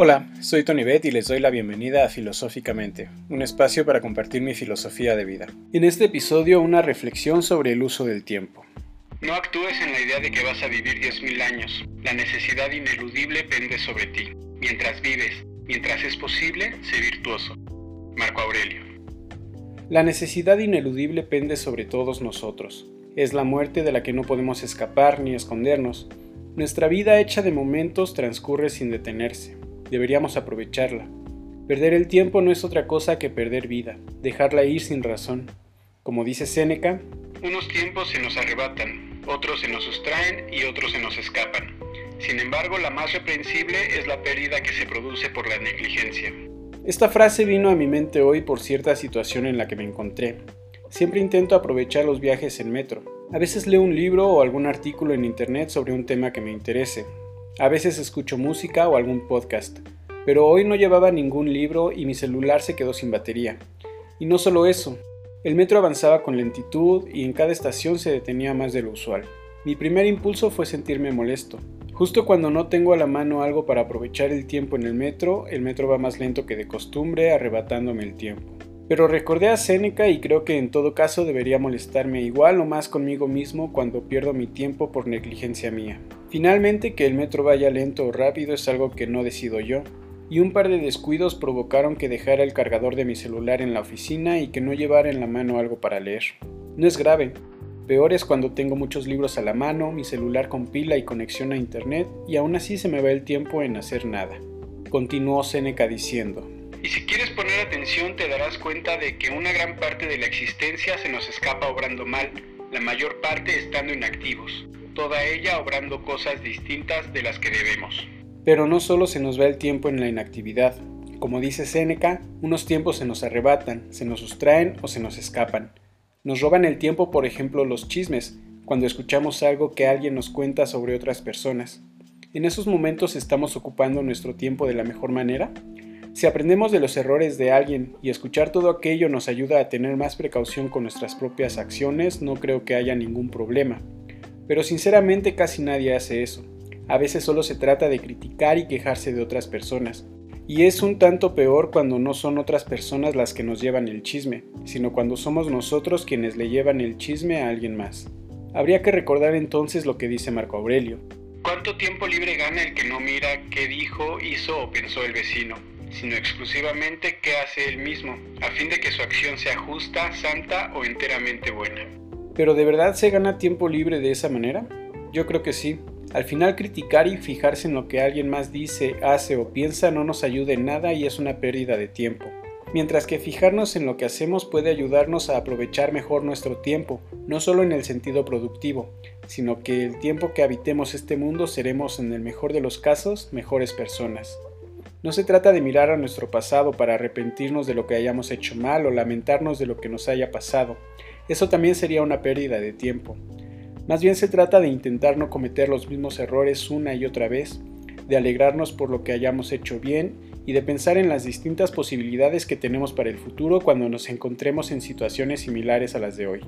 Hola, soy Tony Beth y les doy la bienvenida a Filosóficamente, un espacio para compartir mi filosofía de vida. En este episodio una reflexión sobre el uso del tiempo. No actúes en la idea de que vas a vivir 10.000 años. La necesidad ineludible pende sobre ti. Mientras vives, mientras es posible, sé virtuoso. Marco Aurelio. La necesidad ineludible pende sobre todos nosotros. Es la muerte de la que no podemos escapar ni escondernos. Nuestra vida hecha de momentos transcurre sin detenerse deberíamos aprovecharla. Perder el tiempo no es otra cosa que perder vida, dejarla ir sin razón. Como dice Séneca, unos tiempos se nos arrebatan, otros se nos sustraen y otros se nos escapan. Sin embargo, la más reprensible es la pérdida que se produce por la negligencia. Esta frase vino a mi mente hoy por cierta situación en la que me encontré. Siempre intento aprovechar los viajes en metro. A veces leo un libro o algún artículo en internet sobre un tema que me interese, a veces escucho música o algún podcast, pero hoy no llevaba ningún libro y mi celular se quedó sin batería. Y no solo eso, el metro avanzaba con lentitud y en cada estación se detenía más de lo usual. Mi primer impulso fue sentirme molesto. Justo cuando no tengo a la mano algo para aprovechar el tiempo en el metro, el metro va más lento que de costumbre, arrebatándome el tiempo. Pero recordé a Séneca y creo que en todo caso debería molestarme igual o más conmigo mismo cuando pierdo mi tiempo por negligencia mía. Finalmente, que el metro vaya lento o rápido es algo que no decido yo, y un par de descuidos provocaron que dejara el cargador de mi celular en la oficina y que no llevara en la mano algo para leer. No es grave, peor es cuando tengo muchos libros a la mano, mi celular con pila y conexión a internet, y aún así se me va el tiempo en hacer nada. Continuó Séneca diciendo, y si quieres poner atención te darás cuenta de que una gran parte de la existencia se nos escapa obrando mal, la mayor parte estando inactivos, toda ella obrando cosas distintas de las que debemos. Pero no solo se nos va el tiempo en la inactividad. Como dice Séneca, unos tiempos se nos arrebatan, se nos sustraen o se nos escapan. Nos roban el tiempo, por ejemplo, los chismes, cuando escuchamos algo que alguien nos cuenta sobre otras personas. ¿En esos momentos estamos ocupando nuestro tiempo de la mejor manera? Si aprendemos de los errores de alguien y escuchar todo aquello nos ayuda a tener más precaución con nuestras propias acciones, no creo que haya ningún problema. Pero sinceramente casi nadie hace eso. A veces solo se trata de criticar y quejarse de otras personas. Y es un tanto peor cuando no son otras personas las que nos llevan el chisme, sino cuando somos nosotros quienes le llevan el chisme a alguien más. Habría que recordar entonces lo que dice Marco Aurelio. ¿Cuánto tiempo libre gana el que no mira qué dijo, hizo o pensó el vecino? sino exclusivamente qué hace él mismo, a fin de que su acción sea justa, santa o enteramente buena. ¿Pero de verdad se gana tiempo libre de esa manera? Yo creo que sí. Al final criticar y fijarse en lo que alguien más dice, hace o piensa no nos ayuda en nada y es una pérdida de tiempo. Mientras que fijarnos en lo que hacemos puede ayudarnos a aprovechar mejor nuestro tiempo, no solo en el sentido productivo, sino que el tiempo que habitemos este mundo seremos en el mejor de los casos mejores personas. No se trata de mirar a nuestro pasado para arrepentirnos de lo que hayamos hecho mal o lamentarnos de lo que nos haya pasado. Eso también sería una pérdida de tiempo. Más bien se trata de intentar no cometer los mismos errores una y otra vez, de alegrarnos por lo que hayamos hecho bien y de pensar en las distintas posibilidades que tenemos para el futuro cuando nos encontremos en situaciones similares a las de hoy.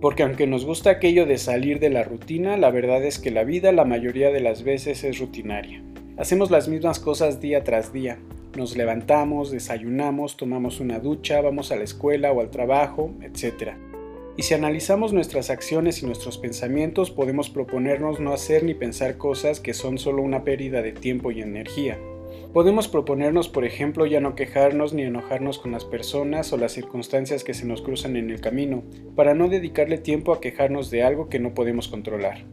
Porque aunque nos gusta aquello de salir de la rutina, la verdad es que la vida la mayoría de las veces es rutinaria. Hacemos las mismas cosas día tras día. Nos levantamos, desayunamos, tomamos una ducha, vamos a la escuela o al trabajo, etc. Y si analizamos nuestras acciones y nuestros pensamientos, podemos proponernos no hacer ni pensar cosas que son solo una pérdida de tiempo y energía. Podemos proponernos, por ejemplo, ya no quejarnos ni enojarnos con las personas o las circunstancias que se nos cruzan en el camino, para no dedicarle tiempo a quejarnos de algo que no podemos controlar.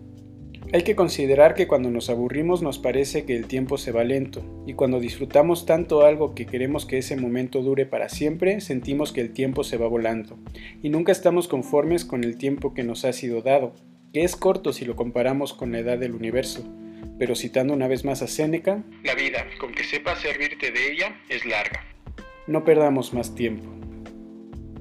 Hay que considerar que cuando nos aburrimos nos parece que el tiempo se va lento, y cuando disfrutamos tanto algo que queremos que ese momento dure para siempre, sentimos que el tiempo se va volando, y nunca estamos conformes con el tiempo que nos ha sido dado, que es corto si lo comparamos con la edad del universo. Pero citando una vez más a Séneca, la vida, con que sepas servirte de ella, es larga. No perdamos más tiempo.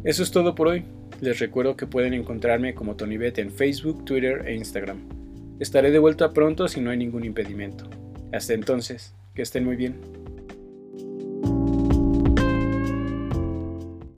Eso es todo por hoy. Les recuerdo que pueden encontrarme como Tony en Facebook, Twitter e Instagram. Estaré de vuelta pronto si no hay ningún impedimento. Hasta entonces, que estén muy bien.